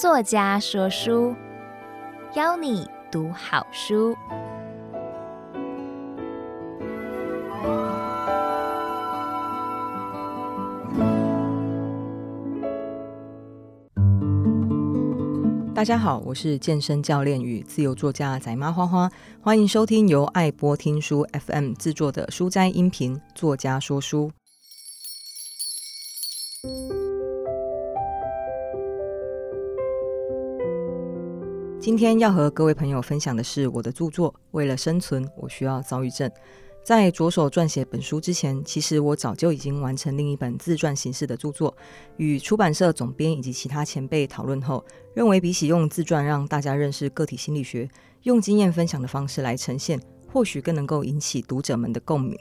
作家说书，邀你读好书。大家好，我是健身教练与自由作家仔妈花花，欢迎收听由爱播听书 FM 制作的书斋音频《作家说书》。今天要和各位朋友分享的是我的著作《为了生存，我需要躁郁症》。在着手撰写本书之前，其实我早就已经完成另一本自传形式的著作，与出版社总编以及其他前辈讨论后，认为比起用自传让大家认识个体心理学，用经验分享的方式来呈现，或许更能够引起读者们的共鸣。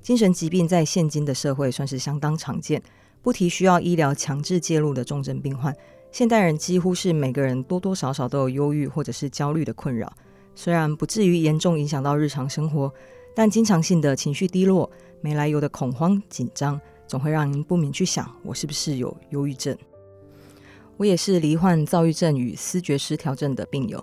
精神疾病在现今的社会算是相当常见，不提需要医疗强制介入的重症病患。现代人几乎是每个人多多少少都有忧郁或者是焦虑的困扰，虽然不至于严重影响到日常生活，但经常性的情绪低落、没来由的恐慌紧张，总会让您不免去想：我是不是有忧郁症？我也是罹患躁郁症与思觉失调症的病友，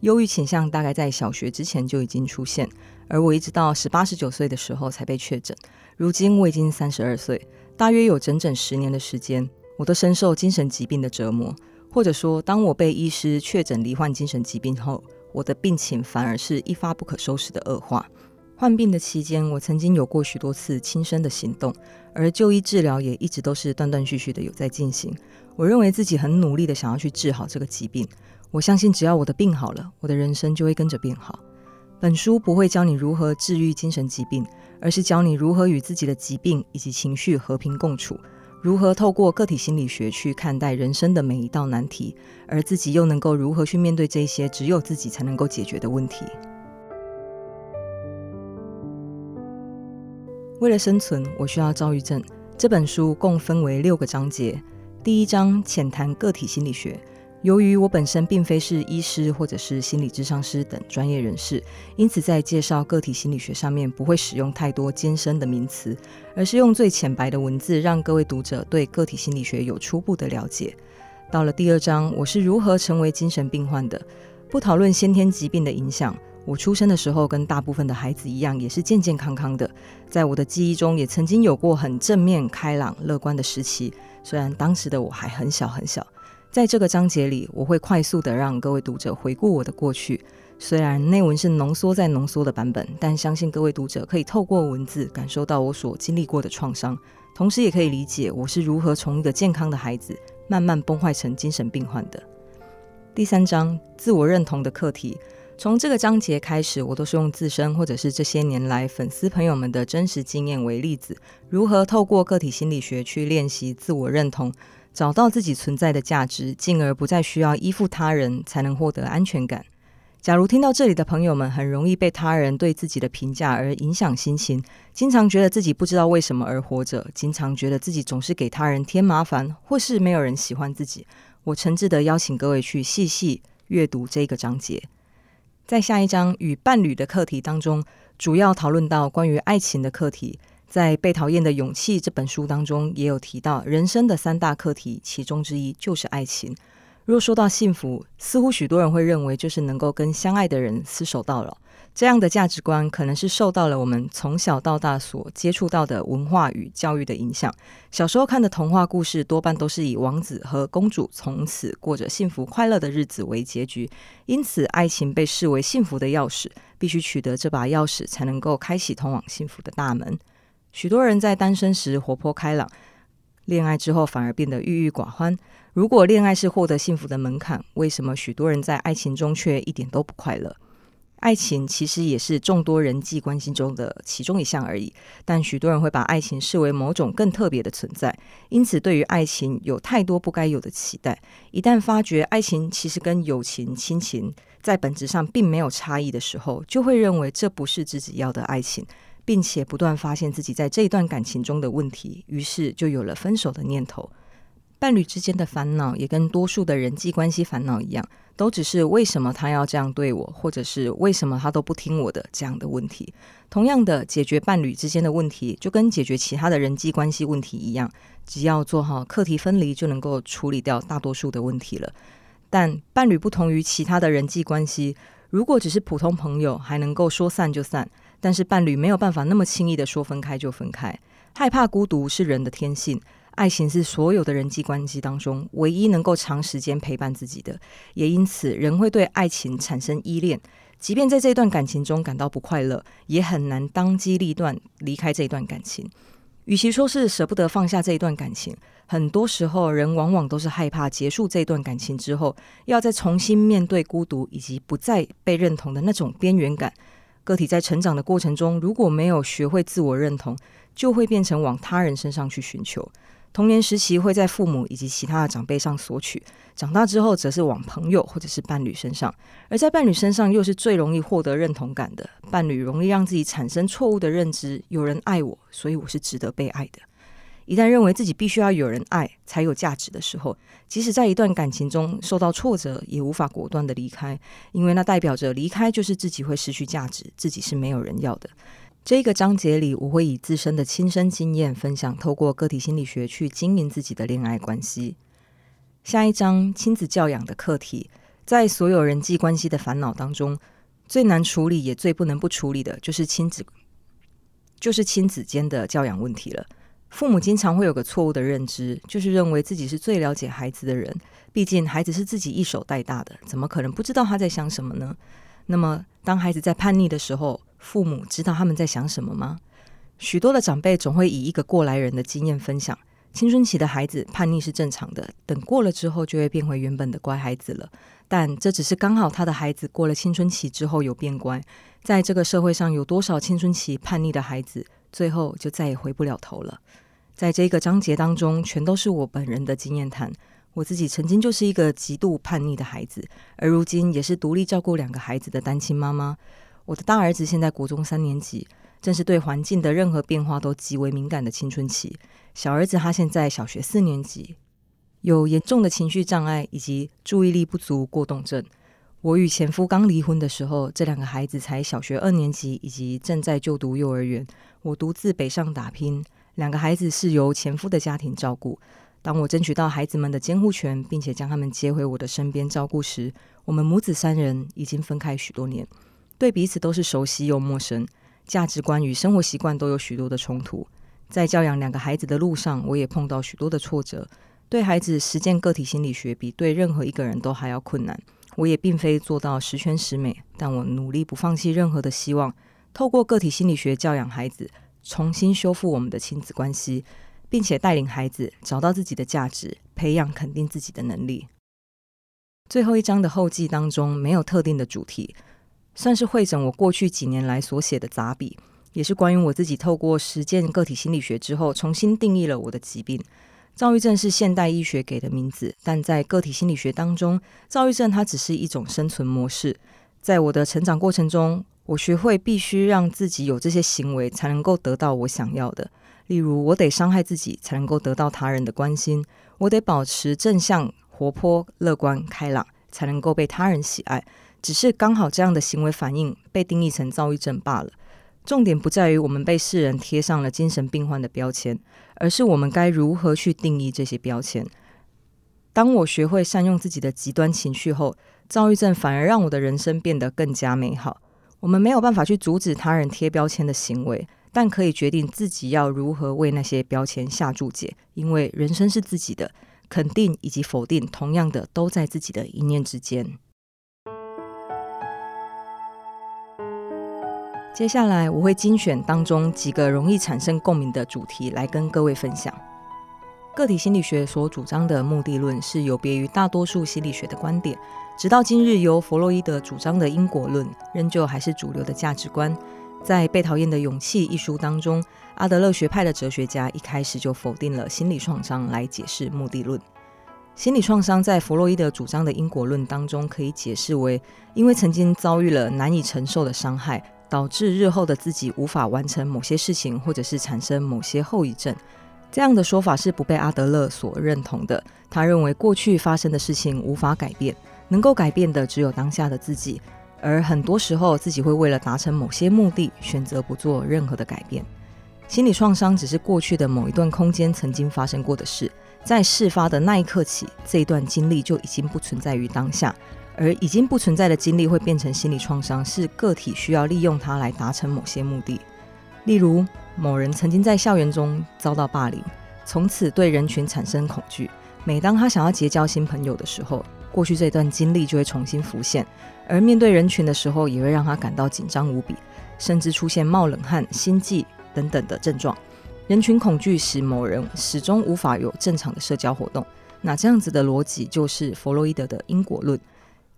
忧郁倾向大概在小学之前就已经出现，而我一直到十八、十九岁的时候才被确诊。如今我已经三十二岁，大约有整整十年的时间。我都深受精神疾病的折磨，或者说，当我被医师确诊罹患精神疾病后，我的病情反而是一发不可收拾的恶化。患病的期间，我曾经有过许多次轻生的行动，而就医治疗也一直都是断断续续的有在进行。我认为自己很努力的想要去治好这个疾病，我相信只要我的病好了，我的人生就会跟着变好。本书不会教你如何治愈精神疾病，而是教你如何与自己的疾病以及情绪和平共处。如何透过个体心理学去看待人生的每一道难题，而自己又能够如何去面对这些只有自己才能够解决的问题？为了生存，我需要躁郁症。这本书共分为六个章节，第一章浅谈个体心理学。由于我本身并非是医师或者是心理咨商师等专业人士，因此在介绍个体心理学上面不会使用太多艰深的名词，而是用最浅白的文字，让各位读者对个体心理学有初步的了解。到了第二章，我是如何成为精神病患的？不讨论先天疾病的影响，我出生的时候跟大部分的孩子一样，也是健健康康的。在我的记忆中，也曾经有过很正面、开朗、乐观的时期，虽然当时的我还很小很小。在这个章节里，我会快速地让各位读者回顾我的过去。虽然内文是浓缩再浓缩的版本，但相信各位读者可以透过文字感受到我所经历过的创伤，同时也可以理解我是如何从一个健康的孩子慢慢崩坏成精神病患的。第三章，自我认同的课题。从这个章节开始，我都是用自身或者是这些年来粉丝朋友们的真实经验为例子，如何透过个体心理学去练习自我认同。找到自己存在的价值，进而不再需要依附他人才能获得安全感。假如听到这里的朋友们很容易被他人对自己的评价而影响心情，经常觉得自己不知道为什么而活着，经常觉得自己总是给他人添麻烦，或是没有人喜欢自己，我诚挚地邀请各位去细细阅读这个章节。在下一章与伴侣的课题当中，主要讨论到关于爱情的课题。在《被讨厌的勇气》这本书当中，也有提到人生的三大课题，其中之一就是爱情。若说到幸福，似乎许多人会认为就是能够跟相爱的人厮守到老。这样的价值观可能是受到了我们从小到大所接触到的文化与教育的影响。小时候看的童话故事多半都是以王子和公主从此过着幸福快乐的日子为结局，因此爱情被视为幸福的钥匙，必须取得这把钥匙才能够开启通往幸福的大门。许多人在单身时活泼开朗，恋爱之后反而变得郁郁寡欢。如果恋爱是获得幸福的门槛，为什么许多人在爱情中却一点都不快乐？爱情其实也是众多人际关系中的其中一项而已，但许多人会把爱情视为某种更特别的存在，因此对于爱情有太多不该有的期待。一旦发觉爱情其实跟友情、亲情在本质上并没有差异的时候，就会认为这不是自己要的爱情。并且不断发现自己在这一段感情中的问题，于是就有了分手的念头。伴侣之间的烦恼也跟多数的人际关系烦恼一样，都只是为什么他要这样对我，或者是为什么他都不听我的这样的问题。同样的，解决伴侣之间的问题，就跟解决其他的人际关系问题一样，只要做好课题分离，就能够处理掉大多数的问题了。但伴侣不同于其他的人际关系，如果只是普通朋友，还能够说散就散；但是伴侣没有办法那么轻易的说分开就分开。害怕孤独是人的天性，爱情是所有的人际关系当中唯一能够长时间陪伴自己的，也因此人会对爱情产生依恋。即便在这段感情中感到不快乐，也很难当机立断离开这段感情。与其说是舍不得放下这一段感情，很多时候人往往都是害怕结束这段感情之后，要再重新面对孤独以及不再被认同的那种边缘感。个体在成长的过程中，如果没有学会自我认同，就会变成往他人身上去寻求。童年时期会在父母以及其他的长辈上索取，长大之后则是往朋友或者是伴侣身上，而在伴侣身上又是最容易获得认同感的。伴侣容易让自己产生错误的认知：有人爱我，所以我是值得被爱的。一旦认为自己必须要有人爱才有价值的时候，即使在一段感情中受到挫折，也无法果断的离开，因为那代表着离开就是自己会失去价值，自己是没有人要的。这个章节里，我会以自身的亲身经验分享，透过个体心理学去经营自己的恋爱关系。下一章，亲子教养的课题，在所有人际关系的烦恼当中，最难处理也最不能不处理的，就是亲子，就是亲子间的教养问题了。父母经常会有个错误的认知，就是认为自己是最了解孩子的人，毕竟孩子是自己一手带大的，怎么可能不知道他在想什么呢？那么，当孩子在叛逆的时候，父母知道他们在想什么吗？许多的长辈总会以一个过来人的经验分享：青春期的孩子叛逆是正常的，等过了之后就会变回原本的乖孩子了。但这只是刚好他的孩子过了青春期之后有变乖。在这个社会上，有多少青春期叛逆的孩子，最后就再也回不了头了？在这个章节当中，全都是我本人的经验谈。我自己曾经就是一个极度叛逆的孩子，而如今也是独立照顾两个孩子的单亲妈妈。我的大儿子现在国中三年级，正是对环境的任何变化都极为敏感的青春期。小儿子他现在小学四年级，有严重的情绪障碍以及注意力不足过动症。我与前夫刚离婚的时候，这两个孩子才小学二年级以及正在就读幼儿园。我独自北上打拼，两个孩子是由前夫的家庭照顾。当我争取到孩子们的监护权，并且将他们接回我的身边照顾时，我们母子三人已经分开许多年。对彼此都是熟悉又陌生，价值观与生活习惯都有许多的冲突。在教养两个孩子的路上，我也碰到许多的挫折。对孩子实践个体心理学，比对任何一个人都还要困难。我也并非做到十全十美，但我努力不放弃任何的希望，透过个体心理学教养孩子，重新修复我们的亲子关系，并且带领孩子找到自己的价值，培养肯定自己的能力。最后一章的后记当中没有特定的主题。算是汇整我过去几年来所写的杂笔，也是关于我自己透过实践个体心理学之后，重新定义了我的疾病。躁郁症是现代医学给的名字，但在个体心理学当中，躁郁症它只是一种生存模式。在我的成长过程中，我学会必须让自己有这些行为，才能够得到我想要的。例如，我得伤害自己，才能够得到他人的关心；我得保持正向、活泼、乐观、开朗，才能够被他人喜爱。只是刚好这样的行为反应被定义成躁郁症罢了。重点不在于我们被世人贴上了精神病患的标签，而是我们该如何去定义这些标签。当我学会善用自己的极端情绪后，躁郁症反而让我的人生变得更加美好。我们没有办法去阻止他人贴标签的行为，但可以决定自己要如何为那些标签下注解。因为人生是自己的，肯定以及否定，同样的都在自己的一念之间。接下来我会精选当中几个容易产生共鸣的主题来跟各位分享。个体心理学所主张的目的论是有别于大多数心理学的观点，直到今日由弗洛伊德主张的因果论仍旧还是主流的价值观。在《被讨厌的勇气》一书当中，阿德勒学派的哲学家一开始就否定了心理创伤来解释目的论。心理创伤在弗洛伊德主张的因果论当中可以解释为，因为曾经遭遇了难以承受的伤害。导致日后的自己无法完成某些事情，或者是产生某些后遗症。这样的说法是不被阿德勒所认同的。他认为过去发生的事情无法改变，能够改变的只有当下的自己。而很多时候，自己会为了达成某些目的，选择不做任何的改变。心理创伤只是过去的某一段空间曾经发生过的事，在事发的那一刻起，这一段经历就已经不存在于当下，而已经不存在的经历会变成心理创伤，是个体需要利用它来达成某些目的。例如，某人曾经在校园中遭到霸凌，从此对人群产生恐惧。每当他想要结交新朋友的时候，过去这段经历就会重新浮现，而面对人群的时候，也会让他感到紧张无比，甚至出现冒冷汗、心悸等等的症状。人群恐惧使某人始终无法有正常的社交活动。那这样子的逻辑就是弗洛伊德的因果论。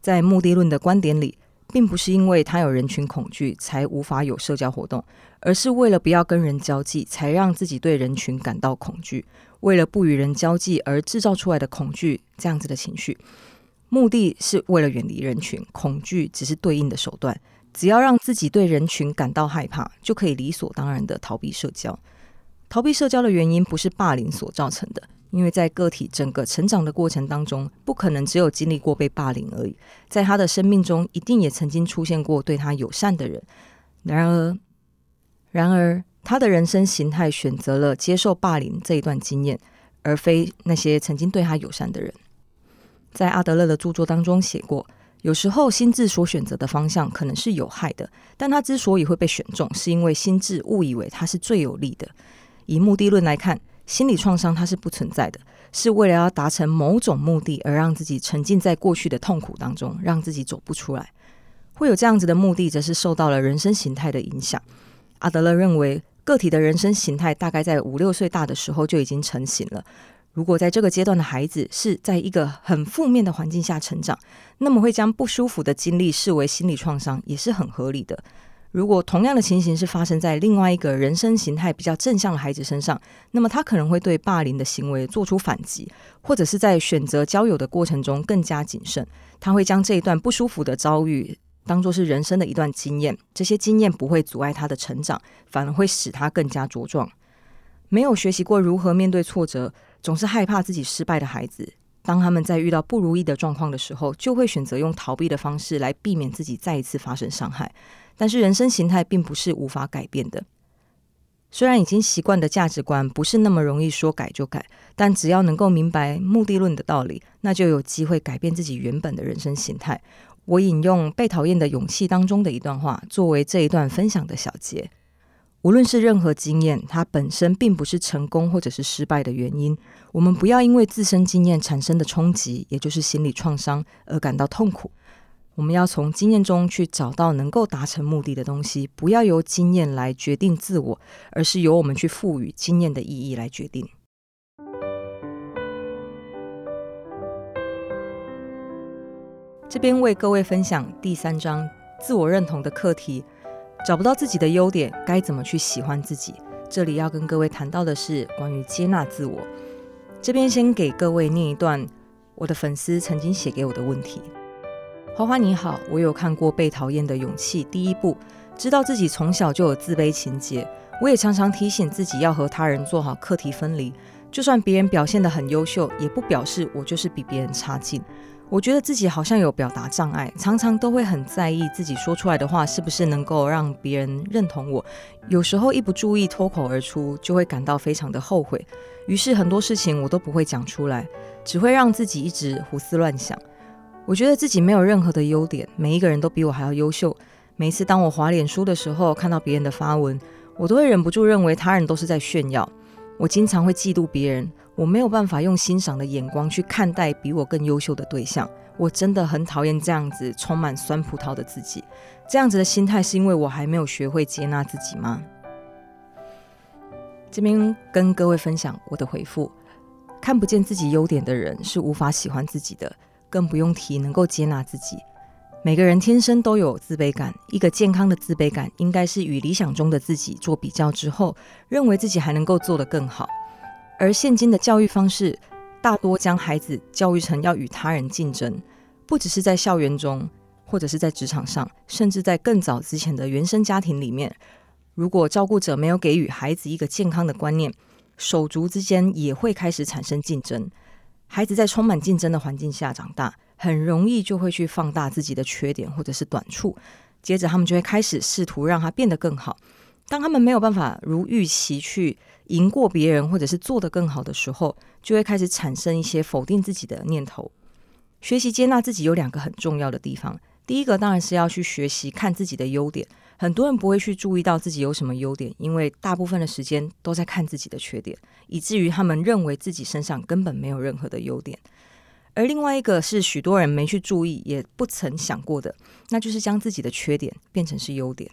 在目的论的观点里，并不是因为他有人群恐惧才无法有社交活动，而是为了不要跟人交际，才让自己对人群感到恐惧。为了不与人交际而制造出来的恐惧，这样子的情绪。目的是为了远离人群，恐惧只是对应的手段。只要让自己对人群感到害怕，就可以理所当然的逃避社交。逃避社交的原因不是霸凌所造成的，因为在个体整个成长的过程当中，不可能只有经历过被霸凌而已。在他的生命中，一定也曾经出现过对他友善的人。然而，然而，他的人生形态选择了接受霸凌这一段经验，而非那些曾经对他友善的人。在阿德勒的著作当中写过，有时候心智所选择的方向可能是有害的，但他之所以会被选中，是因为心智误以为它是最有利的。以目的论来看，心理创伤它是不存在的，是为了要达成某种目的而让自己沉浸在过去的痛苦当中，让自己走不出来。会有这样子的目的，则是受到了人生形态的影响。阿德勒认为，个体的人生形态大概在五六岁大的时候就已经成型了。如果在这个阶段的孩子是在一个很负面的环境下成长，那么会将不舒服的经历视为心理创伤，也是很合理的。如果同样的情形是发生在另外一个人生形态比较正向的孩子身上，那么他可能会对霸凌的行为做出反击，或者是在选择交友的过程中更加谨慎。他会将这一段不舒服的遭遇当作是人生的一段经验，这些经验不会阻碍他的成长，反而会使他更加茁壮。没有学习过如何面对挫折，总是害怕自己失败的孩子，当他们在遇到不如意的状况的时候，就会选择用逃避的方式来避免自己再一次发生伤害。但是人生形态并不是无法改变的，虽然已经习惯的价值观不是那么容易说改就改，但只要能够明白目的论的道理，那就有机会改变自己原本的人生形态。我引用《被讨厌的勇气》当中的一段话，作为这一段分享的小结。无论是任何经验，它本身并不是成功或者是失败的原因。我们不要因为自身经验产生的冲击，也就是心理创伤而感到痛苦。我们要从经验中去找到能够达成目的的东西，不要由经验来决定自我，而是由我们去赋予经验的意义来决定。这边为各位分享第三章自我认同的课题。找不到自己的优点，该怎么去喜欢自己？这里要跟各位谈到的是关于接纳自我。这边先给各位念一段我的粉丝曾经写给我的问题：花花你好，我有看过《被讨厌的勇气》第一部，知道自己从小就有自卑情结，我也常常提醒自己要和他人做好课题分离，就算别人表现得很优秀，也不表示我就是比别人差劲。我觉得自己好像有表达障碍，常常都会很在意自己说出来的话是不是能够让别人认同我。有时候一不注意脱口而出，就会感到非常的后悔。于是很多事情我都不会讲出来，只会让自己一直胡思乱想。我觉得自己没有任何的优点，每一个人都比我还要优秀。每次当我滑脸书的时候，看到别人的发文，我都会忍不住认为他人都是在炫耀。我经常会嫉妒别人。我没有办法用欣赏的眼光去看待比我更优秀的对象，我真的很讨厌这样子充满酸葡萄的自己。这样子的心态是因为我还没有学会接纳自己吗？这边跟各位分享我的回复：看不见自己优点的人是无法喜欢自己的，更不用提能够接纳自己。每个人天生都有自卑感，一个健康的自卑感应该是与理想中的自己做比较之后，认为自己还能够做得更好。而现今的教育方式，大多将孩子教育成要与他人竞争，不只是在校园中，或者是在职场上，甚至在更早之前的原生家庭里面。如果照顾者没有给予孩子一个健康的观念，手足之间也会开始产生竞争。孩子在充满竞争的环境下长大，很容易就会去放大自己的缺点或者是短处，接着他们就会开始试图让他变得更好。当他们没有办法如预期去赢过别人，或者是做得更好的时候，就会开始产生一些否定自己的念头。学习接纳自己有两个很重要的地方，第一个当然是要去学习看自己的优点。很多人不会去注意到自己有什么优点，因为大部分的时间都在看自己的缺点，以至于他们认为自己身上根本没有任何的优点。而另外一个是许多人没去注意，也不曾想过的，那就是将自己的缺点变成是优点。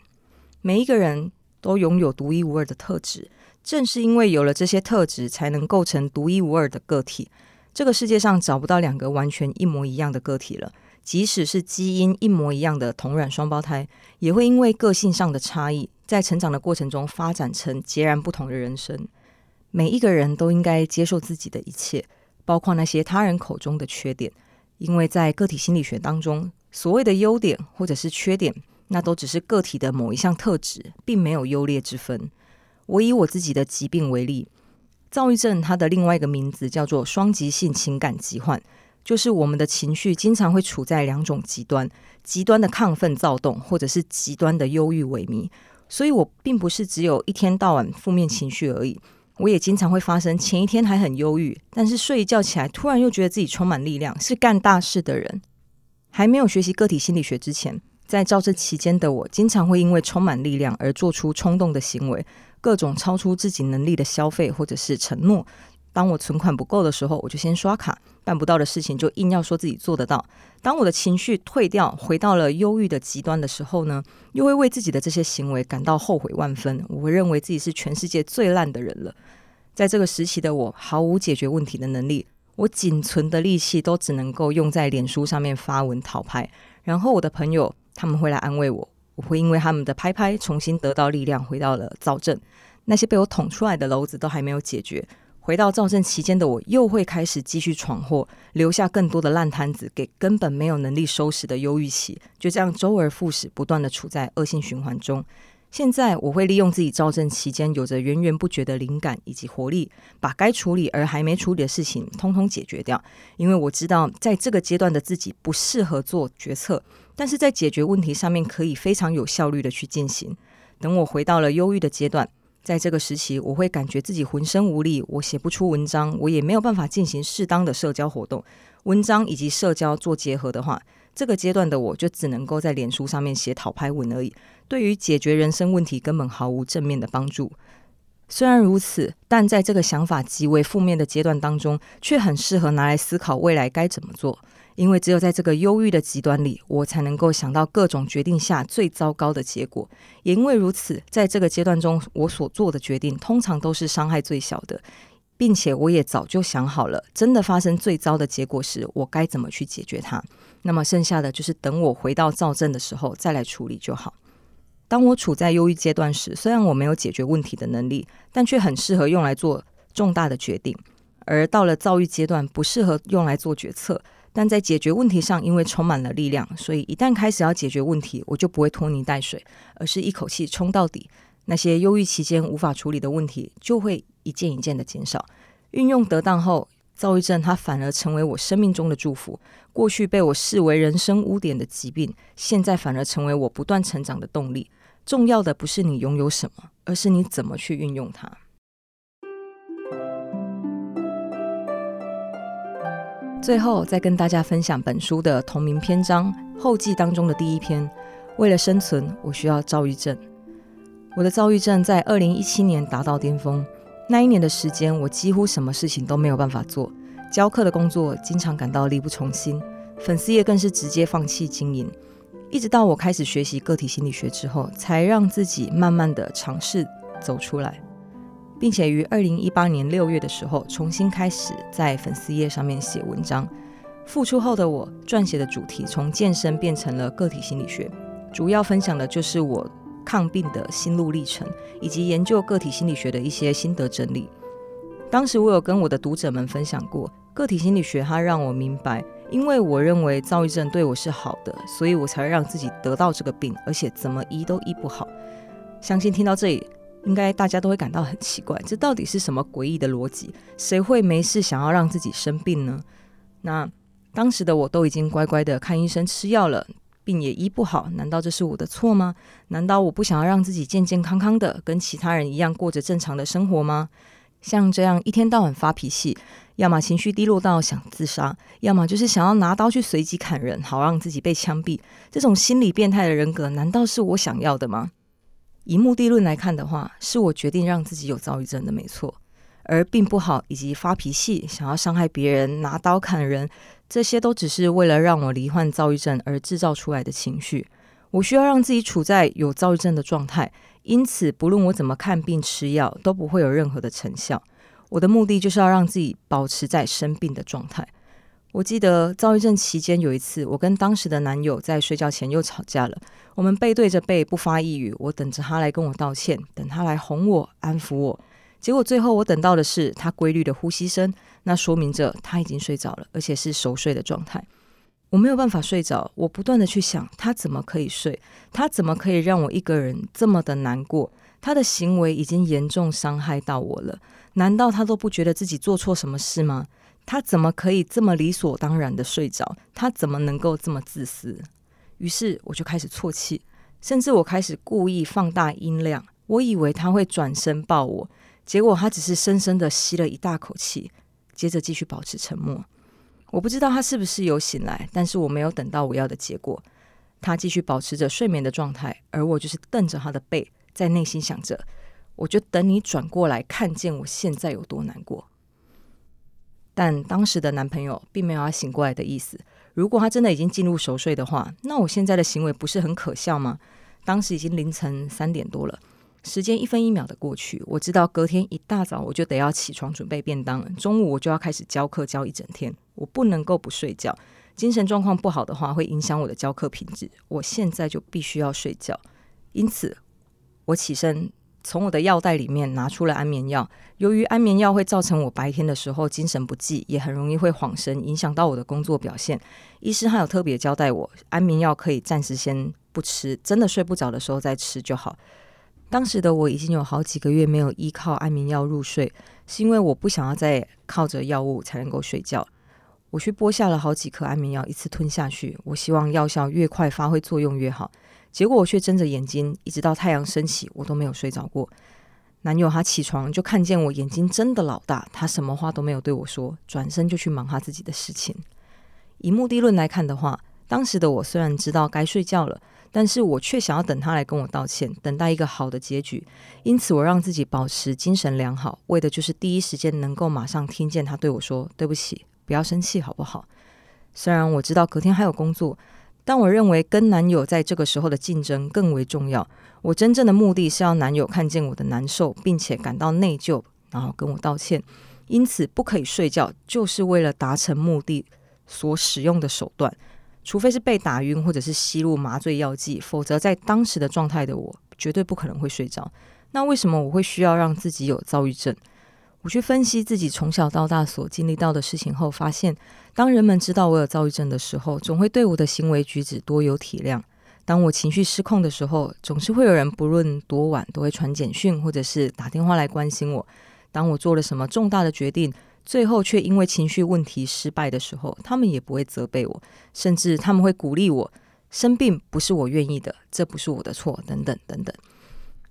每一个人都拥有独一无二的特质，正是因为有了这些特质，才能构成独一无二的个体。这个世界上找不到两个完全一模一样的个体了，即使是基因一模一样的同卵双胞胎，也会因为个性上的差异，在成长的过程中发展成截然不同的人生。每一个人都应该接受自己的一切，包括那些他人口中的缺点，因为在个体心理学当中，所谓的优点或者是缺点。那都只是个体的某一项特质，并没有优劣之分。我以我自己的疾病为例，躁郁症它的另外一个名字叫做双极性情感疾患，就是我们的情绪经常会处在两种极端：极端的亢奋躁动，或者是极端的忧郁萎靡。所以我并不是只有一天到晚负面情绪而已，我也经常会发生前一天还很忧郁，但是睡一觉起来突然又觉得自己充满力量，是干大事的人。还没有学习个体心理学之前。在躁症期间的我，经常会因为充满力量而做出冲动的行为，各种超出自己能力的消费或者是承诺。当我存款不够的时候，我就先刷卡；办不到的事情就硬要说自己做得到。当我的情绪退掉，回到了忧郁的极端的时候呢，又会为自己的这些行为感到后悔万分。我认为自己是全世界最烂的人了。在这个时期的我，毫无解决问题的能力，我仅存的力气都只能够用在脸书上面发文讨拍，然后我的朋友。他们会来安慰我，我会因为他们的拍拍重新得到力量，回到了躁症。那些被我捅出来的篓子都还没有解决，回到躁症期间的我又会开始继续闯祸，留下更多的烂摊子给根本没有能力收拾的忧郁期。就这样周而复始，不断的处在恶性循环中。现在我会利用自己躁症期间有着源源不绝的灵感以及活力，把该处理而还没处理的事情通通解决掉。因为我知道在这个阶段的自己不适合做决策。但是在解决问题上面可以非常有效率的去进行。等我回到了忧郁的阶段，在这个时期，我会感觉自己浑身无力，我写不出文章，我也没有办法进行适当的社交活动。文章以及社交做结合的话，这个阶段的我就只能够在脸书上面写讨拍文而已，对于解决人生问题根本毫无正面的帮助。虽然如此，但在这个想法极为负面的阶段当中，却很适合拿来思考未来该怎么做。因为只有在这个忧郁的极端里，我才能够想到各种决定下最糟糕的结果。也因为如此，在这个阶段中，我所做的决定通常都是伤害最小的，并且我也早就想好了，真的发生最糟的结果时，我该怎么去解决它。那么剩下的就是等我回到躁症的时候再来处理就好。当我处在忧郁阶段时，虽然我没有解决问题的能力，但却很适合用来做重大的决定；而到了躁郁阶段，不适合用来做决策。但在解决问题上，因为充满了力量，所以一旦开始要解决问题，我就不会拖泥带水，而是一口气冲到底。那些忧郁期间无法处理的问题，就会一件一件的减少。运用得当后，躁郁症它反而成为我生命中的祝福。过去被我视为人生污点的疾病，现在反而成为我不断成长的动力。重要的不是你拥有什么，而是你怎么去运用它。最后，再跟大家分享本书的同名篇章后记当中的第一篇。为了生存，我需要躁郁症。我的躁郁症在二零一七年达到巅峰。那一年的时间，我几乎什么事情都没有办法做。教课的工作经常感到力不从心，粉丝页更是直接放弃经营。一直到我开始学习个体心理学之后，才让自己慢慢的尝试走出来。并且于二零一八年六月的时候，重新开始在粉丝页上面写文章。复出后的我，撰写的主题从健身变成了个体心理学，主要分享的就是我抗病的心路历程，以及研究个体心理学的一些心得整理。当时我有跟我的读者们分享过，个体心理学它让我明白，因为我认为躁郁症对我是好的，所以我才会让自己得到这个病，而且怎么医都医不好。相信听到这里。应该大家都会感到很奇怪，这到底是什么诡异的逻辑？谁会没事想要让自己生病呢？那当时的我都已经乖乖的看医生吃药了，病也医不好，难道这是我的错吗？难道我不想要让自己健健康康的，跟其他人一样过着正常的生活吗？像这样一天到晚发脾气，要么情绪低落到想自杀，要么就是想要拿刀去随机砍人，好让自己被枪毙。这种心理变态的人格，难道是我想要的吗？以目的论来看的话，是我决定让自己有躁郁症的，没错。而病不好以及发脾气、想要伤害别人、拿刀砍人，这些都只是为了让我罹患躁郁症而制造出来的情绪。我需要让自己处在有躁郁症的状态。因此，不论我怎么看病吃药，都不会有任何的成效。我的目的就是要让自己保持在生病的状态。我记得躁郁症期间有一次，我跟当时的男友在睡觉前又吵架了。我们背对着背，不发一语。我等着他来跟我道歉，等他来哄我、安抚我。结果最后我等到的是他规律的呼吸声，那说明着他已经睡着了，而且是熟睡的状态。我没有办法睡着，我不断的去想，他怎么可以睡？他怎么可以让我一个人这么的难过？他的行为已经严重伤害到我了，难道他都不觉得自己做错什么事吗？他怎么可以这么理所当然的睡着？他怎么能够这么自私？于是我就开始啜泣，甚至我开始故意放大音量，我以为他会转身抱我，结果他只是深深的吸了一大口气，接着继续保持沉默。我不知道他是不是有醒来，但是我没有等到我要的结果。他继续保持着睡眠的状态，而我就是瞪着他的背，在内心想着：我就等你转过来，看见我现在有多难过。但当时的男朋友并没有要醒过来的意思。如果他真的已经进入熟睡的话，那我现在的行为不是很可笑吗？当时已经凌晨三点多了。时间一分一秒的过去，我知道隔天一大早我就得要起床准备便当了，中午我就要开始教课教一整天，我不能够不睡觉。精神状况不好的话，会影响我的教课品质。我现在就必须要睡觉，因此我起身从我的药袋里面拿出了安眠药。由于安眠药会造成我白天的时候精神不济，也很容易会恍神，影响到我的工作表现。医师还有特别交代我，安眠药可以暂时先不吃，真的睡不着的时候再吃就好。当时的我已经有好几个月没有依靠安眠药入睡，是因为我不想要再靠着药物才能够睡觉。我去剥下了好几颗安眠药，一次吞下去。我希望药效越快发挥作用越好。结果我却睁着眼睛，一直到太阳升起，我都没有睡着过。男友他起床就看见我眼睛真的老大，他什么话都没有对我说，转身就去忙他自己的事情。以目的论来看的话，当时的我虽然知道该睡觉了。但是我却想要等他来跟我道歉，等待一个好的结局。因此，我让自己保持精神良好，为的就是第一时间能够马上听见他对我说：“对不起，不要生气，好不好？”虽然我知道隔天还有工作，但我认为跟男友在这个时候的竞争更为重要。我真正的目的是要男友看见我的难受，并且感到内疚，然后跟我道歉。因此，不可以睡觉，就是为了达成目的所使用的手段。除非是被打晕，或者是吸入麻醉药剂，否则在当时的状态的我绝对不可能会睡着。那为什么我会需要让自己有躁郁症？我去分析自己从小到大所经历到的事情后，发现当人们知道我有躁郁症的时候，总会对我的行为举止多有体谅。当我情绪失控的时候，总是会有人不论多晚都会传简讯或者是打电话来关心我。当我做了什么重大的决定，最后却因为情绪问题失败的时候，他们也不会责备我，甚至他们会鼓励我。生病不是我愿意的，这不是我的错，等等等等。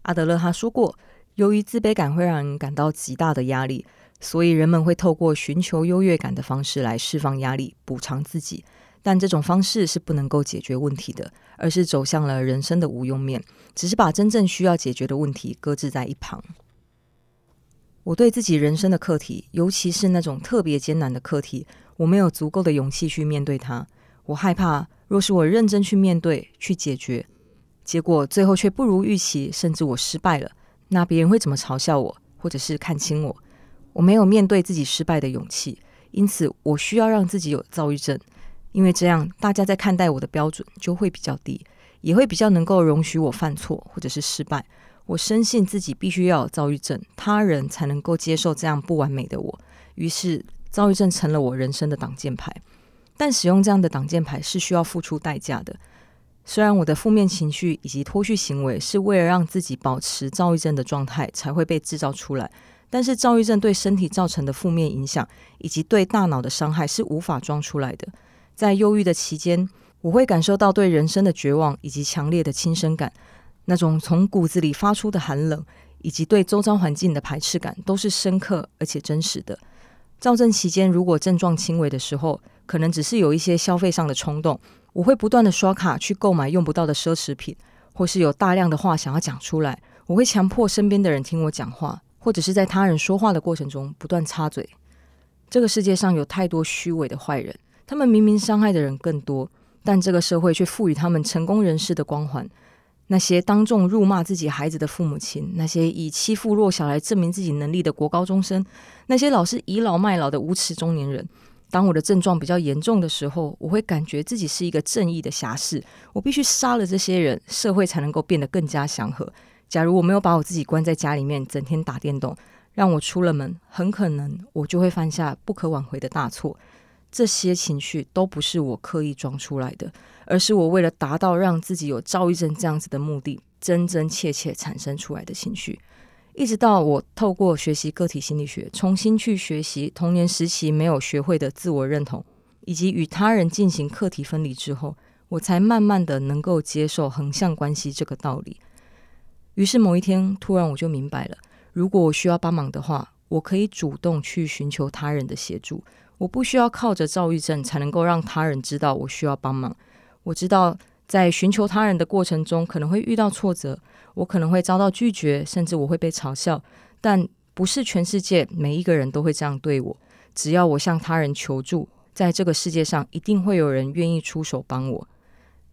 阿德勒他说过，由于自卑感会让人感到极大的压力，所以人们会透过寻求优越感的方式来释放压力，补偿自己。但这种方式是不能够解决问题的，而是走向了人生的无用面，只是把真正需要解决的问题搁置在一旁。我对自己人生的课题，尤其是那种特别艰难的课题，我没有足够的勇气去面对它。我害怕，若是我认真去面对、去解决，结果最后却不如预期，甚至我失败了，那别人会怎么嘲笑我，或者是看轻我？我没有面对自己失败的勇气，因此我需要让自己有躁郁症，因为这样大家在看待我的标准就会比较低，也会比较能够容许我犯错或者是失败。我深信自己必须要有躁郁症，他人才能够接受这样不完美的我。于是，躁郁症成了我人生的挡箭牌。但使用这样的挡箭牌是需要付出代价的。虽然我的负面情绪以及脱序行为是为了让自己保持躁郁症的状态才会被制造出来，但是躁郁症对身体造成的负面影响以及对大脑的伤害是无法装出来的。在忧郁的期间，我会感受到对人生的绝望以及强烈的轻生感，那种从骨子里发出的寒冷，以及对周遭环境的排斥感，都是深刻而且真实的。躁症期间，如果症状轻微的时候，可能只是有一些消费上的冲动，我会不断的刷卡去购买用不到的奢侈品，或是有大量的话想要讲出来，我会强迫身边的人听我讲话，或者是在他人说话的过程中不断插嘴。这个世界上有太多虚伪的坏人，他们明明伤害的人更多，但这个社会却赋予他们成功人士的光环。那些当众辱骂自己孩子的父母亲，那些以欺负弱小来证明自己能力的国高中生，那些老是倚老卖老的无耻中年人。当我的症状比较严重的时候，我会感觉自己是一个正义的侠士，我必须杀了这些人，社会才能够变得更加祥和。假如我没有把我自己关在家里面，整天打电动，让我出了门，很可能我就会犯下不可挽回的大错。这些情绪都不是我刻意装出来的。而是我为了达到让自己有躁郁症这样子的目的，真真切切产生出来的情绪。一直到我透过学习个体心理学，重新去学习童年时期没有学会的自我认同，以及与他人进行课题分离之后，我才慢慢的能够接受横向关系这个道理。于是某一天，突然我就明白了，如果我需要帮忙的话，我可以主动去寻求他人的协助，我不需要靠着躁郁症才能够让他人知道我需要帮忙。我知道，在寻求他人的过程中，可能会遇到挫折，我可能会遭到拒绝，甚至我会被嘲笑。但不是全世界每一个人都会这样对我。只要我向他人求助，在这个世界上一定会有人愿意出手帮我。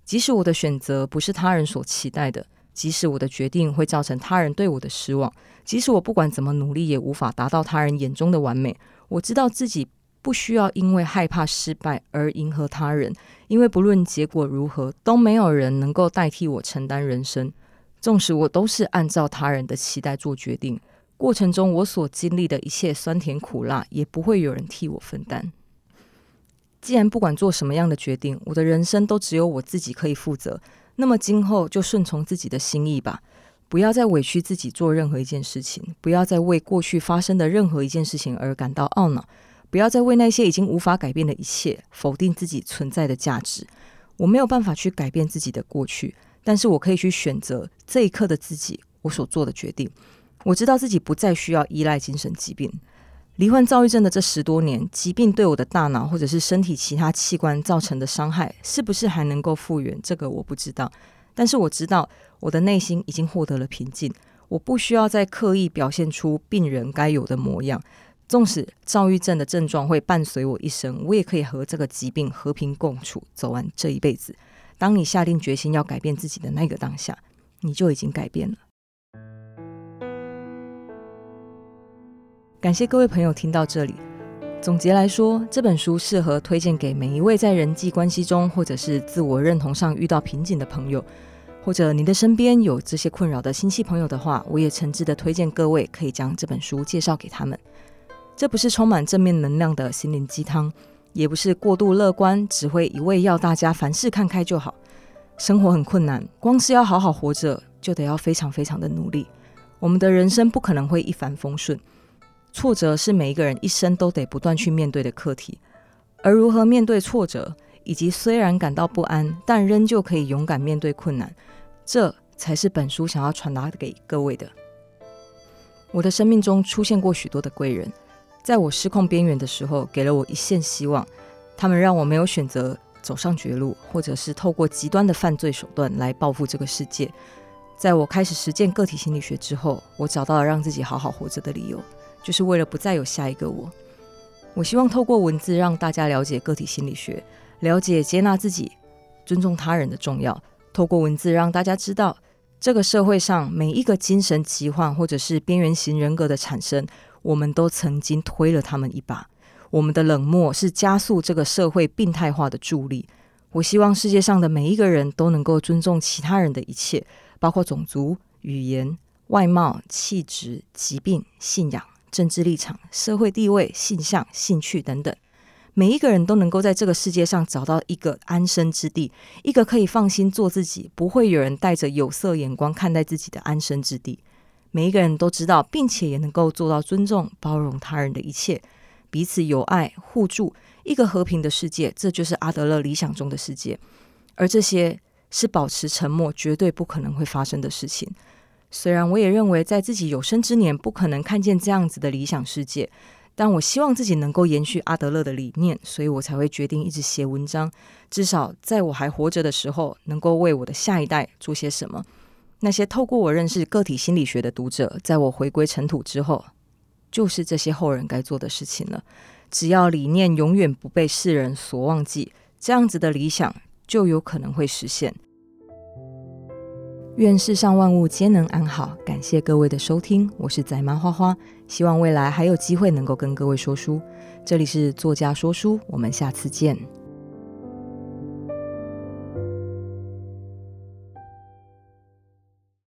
即使我的选择不是他人所期待的，即使我的决定会造成他人对我的失望，即使我不管怎么努力也无法达到他人眼中的完美，我知道自己。不需要因为害怕失败而迎合他人，因为不论结果如何，都没有人能够代替我承担人生。纵使我都是按照他人的期待做决定，过程中我所经历的一切酸甜苦辣，也不会有人替我分担。既然不管做什么样的决定，我的人生都只有我自己可以负责，那么今后就顺从自己的心意吧，不要再委屈自己做任何一件事情，不要再为过去发生的任何一件事情而感到懊恼。不要再为那些已经无法改变的一切否定自己存在的价值。我没有办法去改变自己的过去，但是我可以去选择这一刻的自己，我所做的决定。我知道自己不再需要依赖精神疾病。罹患躁郁症的这十多年，疾病对我的大脑或者是身体其他器官造成的伤害，是不是还能够复原？这个我不知道。但是我知道，我的内心已经获得了平静。我不需要再刻意表现出病人该有的模样。纵使躁郁症的症状会伴随我一生，我也可以和这个疾病和平共处，走完这一辈子。当你下定决心要改变自己的那个当下，你就已经改变了。感谢各位朋友听到这里。总结来说，这本书适合推荐给每一位在人际关系中或者是自我认同上遇到瓶颈的朋友，或者你的身边有这些困扰的亲戚朋友的话，我也诚挚的推荐各位可以将这本书介绍给他们。这不是充满正面能量的心灵鸡汤，也不是过度乐观，只会一味要大家凡事看开就好。生活很困难，光是要好好活着，就得要非常非常的努力。我们的人生不可能会一帆风顺，挫折是每一个人一生都得不断去面对的课题。而如何面对挫折，以及虽然感到不安，但仍旧可以勇敢面对困难，这才是本书想要传达给各位的。我的生命中出现过许多的贵人。在我失控边缘的时候，给了我一线希望。他们让我没有选择走上绝路，或者是透过极端的犯罪手段来报复这个世界。在我开始实践个体心理学之后，我找到了让自己好好活着的理由，就是为了不再有下一个我。我希望透过文字让大家了解个体心理学，了解接纳自己、尊重他人的重要。透过文字让大家知道，这个社会上每一个精神疾患或者是边缘型人格的产生。我们都曾经推了他们一把，我们的冷漠是加速这个社会病态化的助力。我希望世界上的每一个人都能够尊重其他人的一切，包括种族、语言、外貌、气质、疾病、信仰、政治立场、社会地位、性向、兴趣等等。每一个人都能够在这个世界上找到一个安身之地，一个可以放心做自己，不会有人带着有色眼光看待自己的安身之地。每一个人都知道，并且也能够做到尊重、包容他人的一切，彼此友爱、互助，一个和平的世界，这就是阿德勒理想中的世界。而这些是保持沉默绝对不可能会发生的事情。虽然我也认为在自己有生之年不可能看见这样子的理想世界，但我希望自己能够延续阿德勒的理念，所以我才会决定一直写文章。至少在我还活着的时候，能够为我的下一代做些什么。那些透过我认识个体心理学的读者，在我回归尘土之后，就是这些后人该做的事情了。只要理念永远不被世人所忘记，这样子的理想就有可能会实现。愿世上万物皆能安好。感谢各位的收听，我是仔妈花花，希望未来还有机会能够跟各位说书。这里是作家说书，我们下次见。